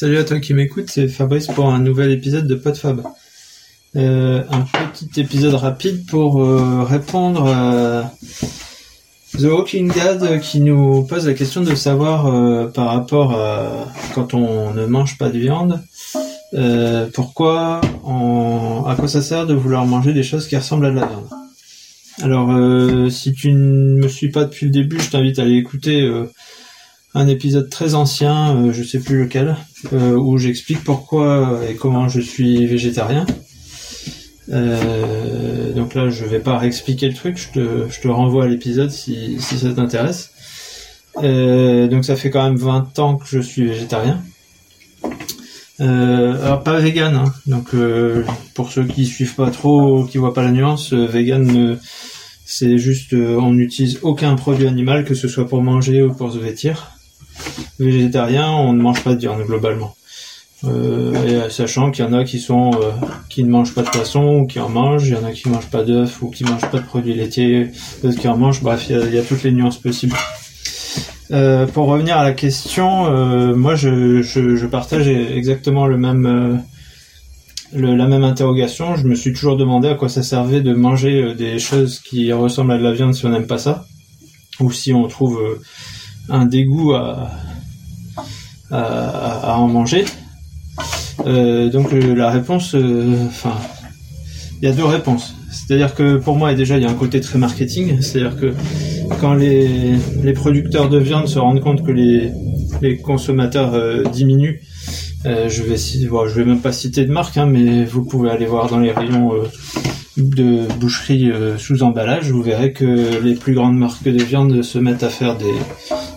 Salut à toi qui m'écoute, c'est Fabrice pour un nouvel épisode de PodFab. Euh, un petit épisode rapide pour euh, répondre à The Walking Dead qui nous pose la question de savoir euh, par rapport à quand on ne mange pas de viande, euh, pourquoi, on, à quoi ça sert de vouloir manger des choses qui ressemblent à de la viande. Alors, si tu ne me suis pas depuis le début, je t'invite à aller écouter un épisode très ancien, euh, je sais plus lequel, euh, où j'explique pourquoi et comment je suis végétarien. Euh, donc là, je vais pas réexpliquer le truc, je te, renvoie à l'épisode si, ça t'intéresse. Euh, donc ça fait quand même 20 ans que je suis végétarien. Alors pas vegan, hein. donc pour ceux qui suivent pas trop, qui voient pas la nuance, vegan, c'est juste on n'utilise aucun produit animal, que ce soit pour manger ou pour se vêtir. Végétarien, on ne mange pas de viande globalement. Euh, euh, sachant qu'il y en a euh, qui ne mangent pas de poisson ou qui en mangent, il y en a qui mangent pas d'œufs ou qui mangent pas de produits laitiers, d'autres qui en mangent. Bref, il y a, toutes les nuances possibles. Pour revenir à la question, moi je, partage exactement le même la même interrogation. Je me suis toujours demandé à quoi ça servait de manger des choses qui ressemblent à de la viande si on n'aime pas ça, ou si on trouve un dégoût à, en manger. Euh, donc la réponse, euh, enfin, il y a deux réponses. C'est-à-dire que pour moi déjà il y a un côté très marketing, c'est-à-dire que quand les, producteurs de viande se rendent compte que les, consommateurs euh, diminuent, je vais bon, je vais même pas citer de marque, hein, mais vous pouvez aller voir dans les rayons de boucherie sous emballage, vous verrez que les plus grandes marques de viande se mettent à faire des,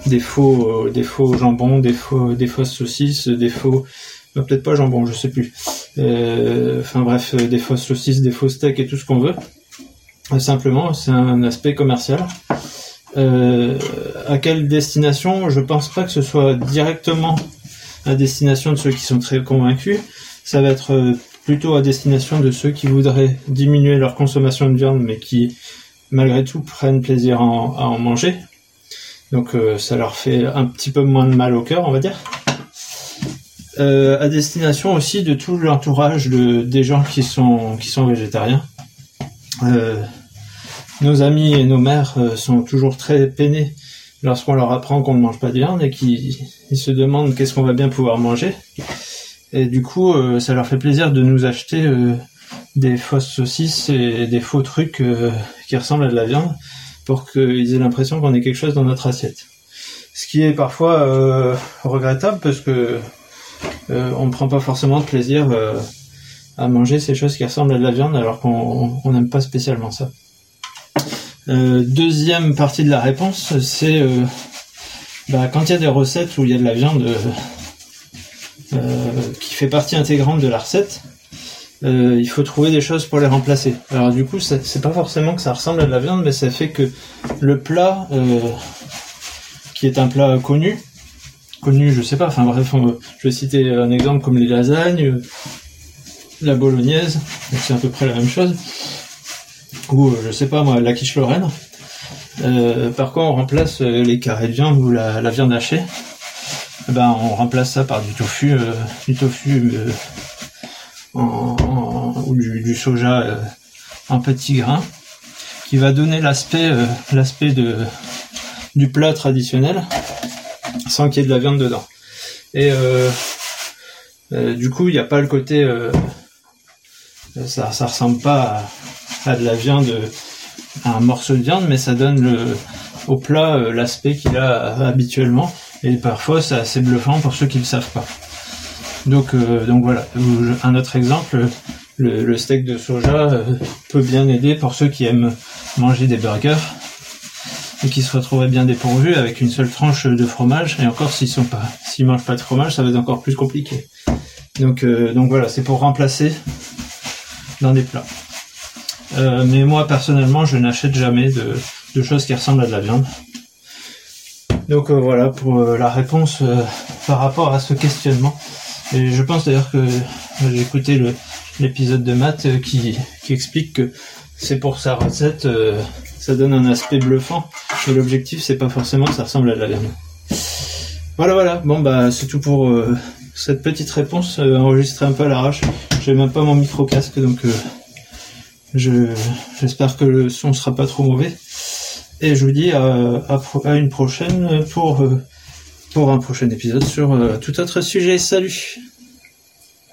des faux, euh, des faux jambons, des faux, des fausses saucisses, des faux, euh, peut-être pas jambon, je sais plus. Euh, Enfin bref, euh, des fausses saucisses, des faux steaks et tout ce qu'on veut. Simplement, c'est un aspect commercial. À quelle destination? Je pense pas que ce soit directement à destination de ceux qui sont très convaincus. Ça va être plutôt à destination de ceux qui voudraient diminuer leur consommation de viande, mais qui malgré tout prennent plaisir à en manger. Donc euh, ça leur fait un petit peu moins de mal au cœur, on va dire. Euh, à destination aussi de tout l'entourage de, des gens qui sont, végétariens. Euh, nos amis et nos mères euh, sont toujours très peinés lorsqu'on leur apprend qu'on ne mange pas de viande et qu'ils ils se demandent qu'est-ce qu'on va bien pouvoir manger. Et du coup, ça leur fait plaisir de nous acheter des fausses saucisses et des faux trucs qui ressemblent à de la viande pour qu'ils aient l'impression qu'on ait quelque chose dans notre assiette. Ce qui est parfois euh, regrettable parce que euh, on ne prend pas forcément de plaisir euh, à manger ces choses qui ressemblent à de la viande alors qu'on on n'aime pas spécialement ça. Deuxième partie de la réponse, c'est bah, quand il y a des recettes où il y a de la viande qui fait partie intégrante de la recette, euh, il faut trouver des choses pour les remplacer. Alors du coup, c'est pas forcément que ça ressemble à de la viande, mais ça fait que le plat, euh, qui est un plat connu, connu, je sais pas, enfin bref, je vais citer un exemple comme les lasagnes, euh, la bolognaise, c'est à peu près la même chose, ou je sais pas moi, la quiche lorraine. Par quoi on remplace les carrés de viande ou la, la viande hachée? Eh ben, on remplace ça par du tofu, du tofu du, soja euh, en petits grains, qui va donner l'aspect euh, l'aspect de du plat traditionnel sans qu'il y ait de la viande dedans. Et euh, du coup, il n'y a pas le côté ça ressemble pas à, de la viande à un morceau de viande, mais ça donne le au plat l'aspect qu'il a habituellement. Et parfois, c'est assez bluffant pour ceux qui le savent pas. Donc, donc voilà. Un autre exemple, le, steak de soja euh, peut bien aider pour ceux qui aiment manger des burgers et qui se retrouveraient bien dépourvus avec une seule tranche de fromage. Et encore, s'ils sont pas, s'ils mangent pas de fromage, ça va être encore plus compliqué. Donc, euh, donc voilà, c'est pour remplacer dans des plats. Euh, mais moi personnellement, je n'achète jamais de, de choses qui ressemblent à de la viande. Donc voilà pour la réponse par rapport à ce questionnement. Et je pense d'ailleurs que j'ai écouté le- l'épisode de Matt euh, qui, qui explique que c'est pour sa recette, euh, ça donne un aspect bluffant. Et l'objectif, c'est pas forcément ça ressemble à de la viande. Voilà, voilà. Bon, bah, c'est tout pour euh, cette petite réponse euh, enregistrée un peu à l'arrache. J'ai même pas mon micro casque, donc euh, je j'espère que le son sera pas trop mauvais. Et je vous dis à, à, à une prochaine pour pour un prochain épisode sur tout autre sujet. Salut